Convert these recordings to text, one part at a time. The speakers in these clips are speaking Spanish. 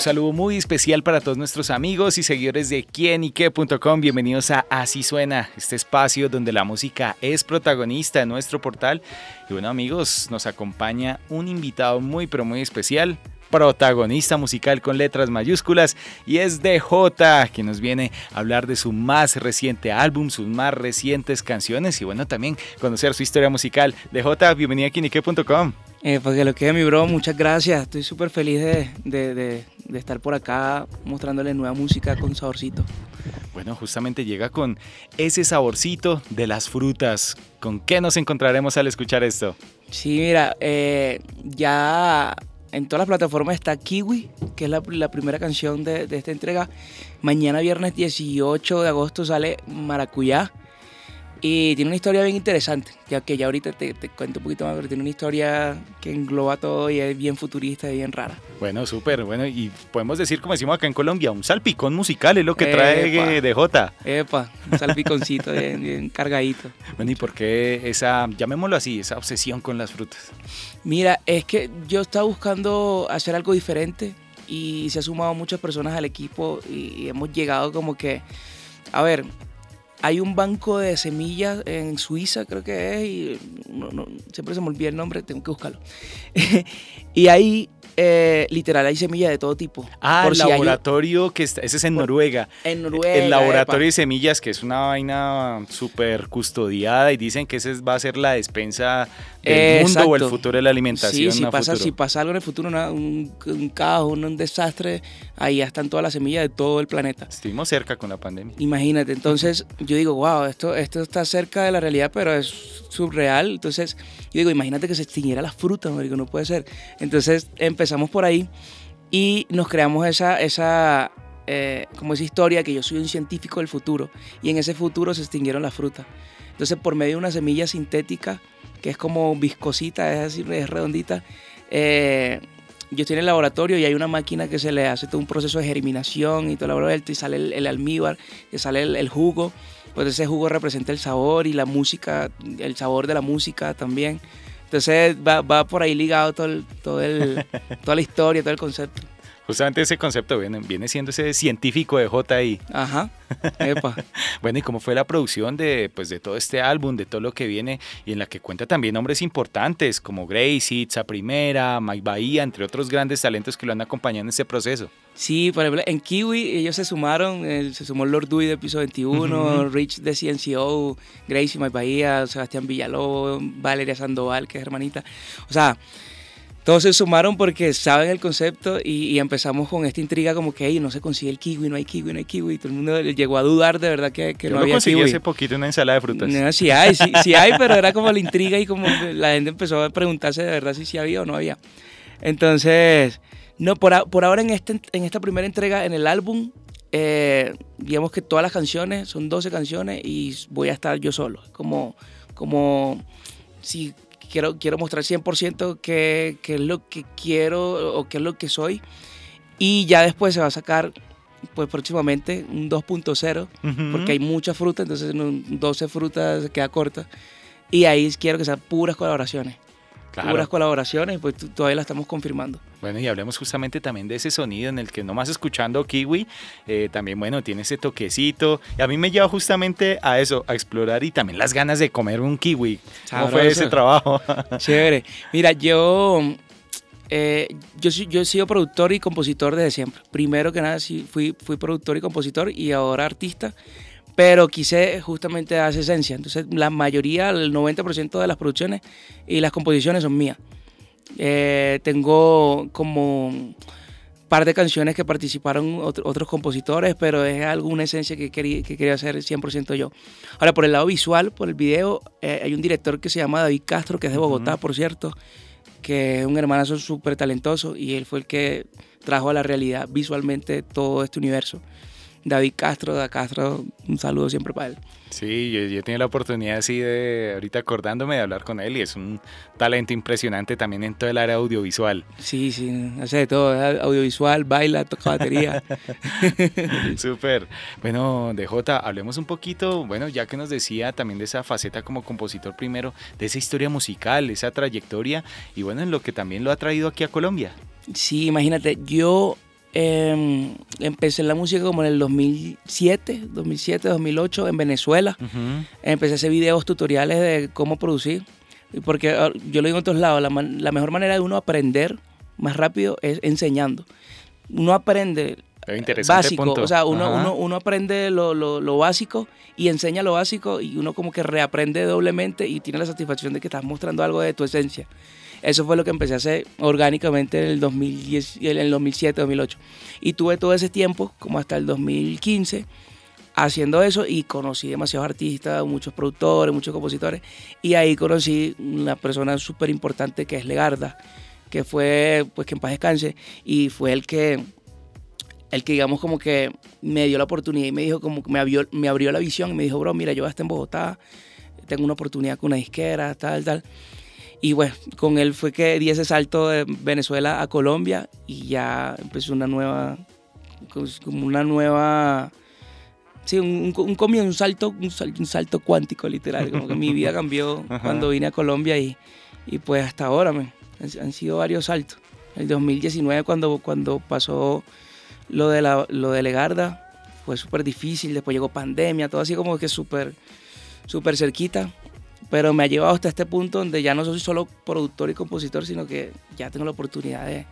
Un saludo muy especial para todos nuestros amigos y seguidores de quienique.com. Bienvenidos a Así Suena, este espacio donde la música es protagonista en nuestro portal. Y bueno amigos, nos acompaña un invitado muy pero muy especial, protagonista musical con letras mayúsculas y es DJ, que nos viene a hablar de su más reciente álbum, sus más recientes canciones y bueno, también conocer su historia musical. DJ, bienvenido a quienique.com. Eh, porque lo que es mi bro, muchas gracias. Estoy súper feliz de, estar por acá mostrándole nueva música con saborcito. Bueno, justamente llega con ese saborcito de las frutas. ¿Con qué nos encontraremos al escuchar esto? Sí, mira, eh, ya en todas las plataformas está Kiwi, que es la, primera canción de, de, esta entrega. Mañana viernes 18 de agosto sale Maracuyá. Y tiene una historia bien interesante, ya que ya ahorita te, cuento un poquito más, pero tiene una historia que engloba todo y es bien futurista y bien rara. Bueno, súper, bueno, y podemos decir, como decimos acá en Colombia, un salpicón musical es lo que trae de Jota. Epa, un salpiconcito bien, cargadito. Bueno, ¿y por qué esa, llamémoslo así, esa obsesión con las frutas? Mira, es que yo estaba buscando hacer algo diferente y se ha sumado muchas personas al equipo y hemos llegado como que, a ver, hay un banco de semillas en Suiza, creo que es, y siempre se me olvida el nombre, tengo que buscarlo. y ahí eh, literal, hay semillas de todo tipo. Ah, el laboratorio que está, ese es en Noruega. En Noruega. El laboratorio de semillas, que es una vaina súper custodiada y dicen que ese va a ser la despensa del mundo o el futuro de la alimentación. Sí, si, pasa, si pasa algo en el futuro, un, caos, un, desastre, ahí ya están todas las semillas de todo el planeta. Estuvimos cerca con la pandemia. Imagínate, entonces yo digo, wow, esto, esto está cerca de la realidad, pero es subreal. Entonces yo digo, imagínate que se extinguiera la fruta, no puede ser. Entonces empezamos por ahí y nos creamos esa, esa, eh, como esa historia que yo soy un científico del futuro y en ese futuro se extinguieron las frutas. Entonces por medio de una semilla sintética que es como viscosita, es así, es redondita, eh, yo estoy en el laboratorio y hay una máquina que se le hace todo un proceso de germinación y todo la y sale el, almíbar, que sale el, jugo, pues ese jugo representa el sabor y la música, el sabor de la música también. Entonces va, va por ahí ligado todo, todo el, toda la historia, todo el concepto. Justamente ese concepto viene, viene siendo ese científico de JI. Ajá. Epa. bueno, ¿y cómo fue la producción de, pues, de todo este álbum, de todo lo que viene y en la que cuenta también nombres importantes como Gracie, Itza Primera, Mike Bahía, entre otros grandes talentos que lo han acompañado en ese proceso? Sí, por ejemplo, en Kiwi ellos se sumaron, eh, se sumó Lord Dewey de piso 21, Rich de CNCO, Gracie, Mike Bahía, Sebastián Villalobos, Valeria Sandoval, que es hermanita. O sea, todos se sumaron porque saben el concepto y, empezamos con esta intriga como que no se consigue el kiwi, no hay kiwi, no hay kiwi. Y todo el mundo llegó a dudar de verdad que, que no había conseguí hace poquito una ensalada de frutas. No, sí hay, sí, hay, pero era como la intriga y como la gente empezó a preguntarse de verdad si sí había o no había. Entonces, no, por, por ahora en, este, en esta primera entrega en el álbum, eh, digamos que todas las canciones, son 12 canciones y voy a estar yo solo. Como, como si quiero, quiero mostrar 100% qué, qué es lo que quiero o qué es lo que soy. Y ya después se va a sacar pues próximamente un 2.0, porque hay mucha fruta, entonces 12 frutas se queda corta. Y ahí quiero que sean puras colaboraciones. Claro. colaboraciones, pues todavía la estamos confirmando. Bueno, y hablemos justamente también de ese sonido en el que nomás escuchando Kiwi, eh, también, bueno, tiene ese toquecito. Y a mí me lleva justamente a eso, a explorar y también las ganas de comer un kiwi. ¿Cómo fue ese trabajo? Chévere. Mira, yo, eh, yo, yo he sido productor y compositor desde siempre. Primero que nada, sí, fui, fui productor y compositor y ahora artista pero quise justamente dar esa esencia. Entonces, la mayoría, el 90% de las producciones y las composiciones son mías. Eh, tengo como un par de canciones que participaron otros compositores, pero es alguna esencia que quería, que quería hacer 100% yo. Ahora, por el lado visual, por el video, eh, hay un director que se llama David Castro, que es de Bogotá, por cierto, que es un hermanazo súper talentoso y él fue el que trajo a la realidad visualmente todo este universo. David Castro, da Castro, un saludo siempre para él. Sí, yo, yo he la oportunidad así de, ahorita acordándome de hablar con él y es un talento impresionante también en todo el área audiovisual. Sí, sí, hace de todo, audiovisual, baila, toca batería. Súper. Bueno, DJ, hablemos un poquito, bueno, ya que nos decía también de esa faceta como compositor primero, de esa historia musical, esa trayectoria y bueno, en lo que también lo ha traído aquí a Colombia. Sí, imagínate, yo eh, empecé la música como en el 2007, 2007, 2008 en Venezuela. Empecé a hacer videos tutoriales de cómo producir. Porque ah, yo lo digo en todos lados, la, la, mejor manera de uno aprender más rápido es enseñando. Uno aprende básico, o sea, uno, uno, uno aprende lo, lo, lo, básico y enseña lo básico y uno como que reaprende doblemente y tiene la satisfacción de que estás mostrando algo de tu esencia. Eso fue lo que empecé a hacer orgánicamente en el, 2010, en el 2007, 2008. Y tuve todo ese tiempo, como hasta el 2015, haciendo eso y conocí demasiados artistas, muchos productores, muchos compositores. Y ahí conocí una persona súper importante que es Legarda, que fue, pues que en paz descanse, y fue el que el que digamos como que me dio la oportunidad y me dijo como que me abrió, me abrió la visión y me dijo, bro, mira, yo estar en Bogotá, tengo una oportunidad con una disquera, tal, tal. Y bueno, con él fue que di ese salto de Venezuela a Colombia y ya empezó una nueva, como una nueva, sí, un, un, un, salto, un, salto, un salto cuántico literal, como que mi vida cambió cuando vine a Colombia y, y pues hasta ahora me, han, sido varios saltos. El 2019 cuando, cuando pasó lo de, la, lo de Legarda fue súper difícil, después llegó pandemia, todo así como que súper, súper cerquita pero me ha llevado hasta este punto donde ya no soy solo productor y compositor, sino que ya tengo la oportunidad de,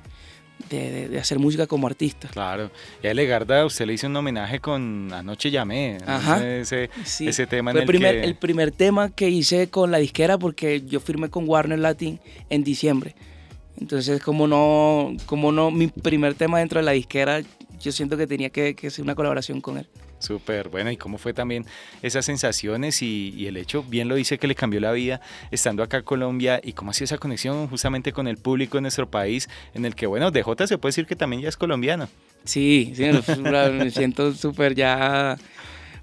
de, hacer música como artista. Claro. Y a Legarda usted le hizo un homenaje con Anoche llamé. Ajá. Ese, ese tema Fue el, primer, el primer tema que hice con la disquera porque yo firmé con Warner Latin en diciembre. Entonces, como no, como no, mi primer tema dentro de la disquera, yo siento que tenía que, que hacer una colaboración con él. Súper, bueno, ¿y cómo fue también esas sensaciones y, el hecho, bien lo dice, que le cambió la vida estando acá en Colombia y cómo ha sido esa conexión justamente con el público de nuestro país, en el que, bueno, DJ se puede decir que también ya es colombiano. Sí, sí, me siento súper ya...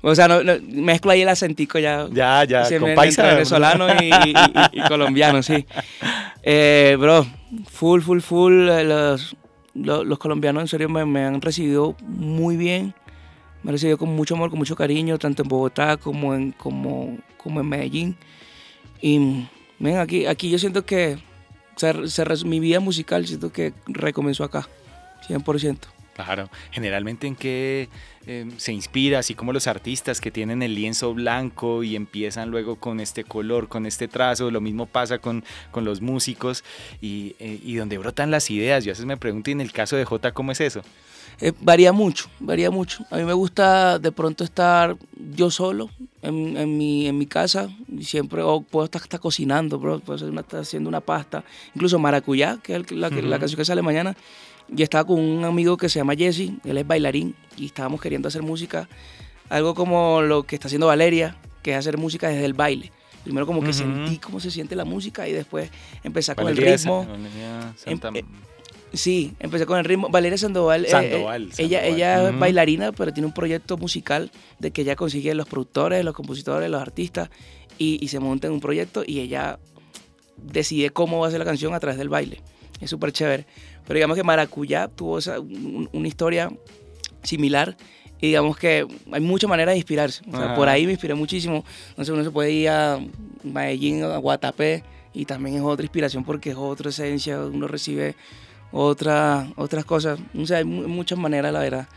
O sea, no, mezclo ahí el acentico ya. Ya, ya, con paisa. venezolano y, colombiano, sí. Eh, bro, full, full, full. Eh, los, colombianos en serio me, han recibido muy bien me recibió con mucho amor, con mucho cariño, tanto en Bogotá como en, como, como en Medellín. Y ven, aquí, aquí yo siento que mi vida musical siento que recomenzó acá, 100%. Claro, generalmente en qué em, se inspira, así como los artistas que tienen el lienzo blanco y empiezan luego con este color, con este trazo, lo mismo pasa con, con los músicos y, eh, y donde brotan las ideas. Yo a veces me pregunto, ¿y en el caso de J, cómo es eso? Eh, varía mucho, varía mucho. A mí me gusta de pronto estar yo solo en, en, mi, en mi casa y siempre puedo estar, estar cocinando, bro, puedo estar haciendo una pasta, incluso maracuyá, que es la, la canción que sale mañana. Y estaba con un amigo que se llama Jesse, él es bailarín y estábamos queriendo hacer música, algo como lo que está haciendo Valeria, que es hacer música desde el baile. Primero como que sentí cómo se siente la música y después empezar con el ritmo. Sí, empecé con el ritmo. Valeria Sandoval, eh, eh, ella, ella es bailarina, pero tiene un proyecto musical de que ella consigue los productores, los compositores, los artistas y, se monta en un proyecto y ella decide cómo va a ser la canción a través del baile. Es súper chévere. Pero digamos que Maracuyá tuvo una historia similar y digamos que hay muchas maneras de inspirarse. por ahí me inspiré muchísimo. Entonces uno se puede ir a Medellín, a Guatapé y también es otra inspiración porque es otra esencia. Uno recibe otra, otras cosas. O sea, hay muchas maneras, la verdad.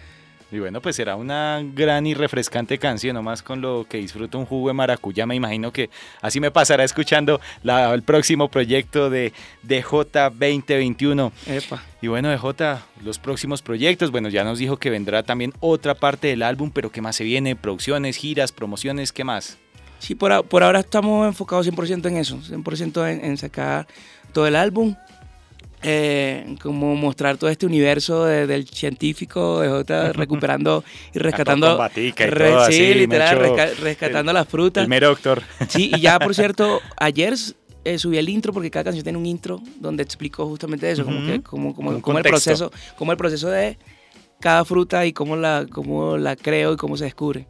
Y bueno, pues será una gran y refrescante canción, nomás con lo que disfruto un jugo de maracuyá. Me imagino que así me pasará escuchando la, el próximo proyecto de DJ 2021. Epa. Y bueno, DJ, los próximos proyectos. Bueno, ya nos dijo que vendrá también otra parte del álbum, pero ¿qué más se viene? ¿Producciones, giras, promociones? ¿Qué más? Sí, por, por ahora estamos enfocados 100% en eso, 100% en, en sacar todo el álbum eh, como mostrar todo este universo del científico de recuperando y rescatando y sí, literal, rescatando las frutas el doctor sí y ya por cierto ayer eh, subí el intro porque cada canción tiene un intro donde explico justamente eso como que como, como, el proceso como el proceso de cada fruta y cómo la, cómo la creo y cómo se descubre.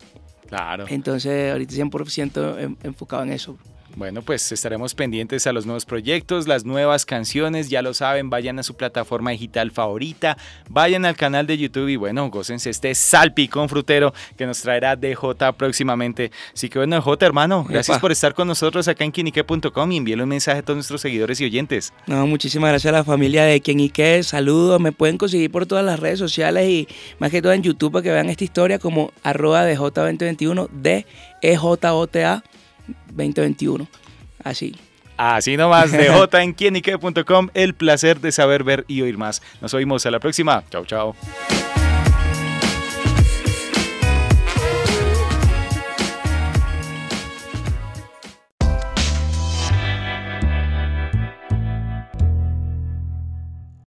Claro. Entonces, ahorita 100% enfocado en eso. Bueno, pues estaremos pendientes a los nuevos proyectos, las nuevas canciones, ya lo saben, vayan a su plataforma digital favorita, vayan al canal de YouTube y bueno, gócense este salpicón frutero que nos traerá DJ próximamente. Así que bueno, DJ hermano, gracias por estar con nosotros acá en quinique.com y envíenle un mensaje a todos nuestros seguidores y oyentes. No, muchísimas gracias a la familia de Quinique, saludos, me pueden conseguir por todas las redes sociales y más que todo en YouTube para que vean esta historia como arroba DJ2021 de EJOTA 2021. Así. Así nomás, DJ en quienique.com. El placer de saber, ver y oír más. Nos oímos a la próxima. Chao, chao.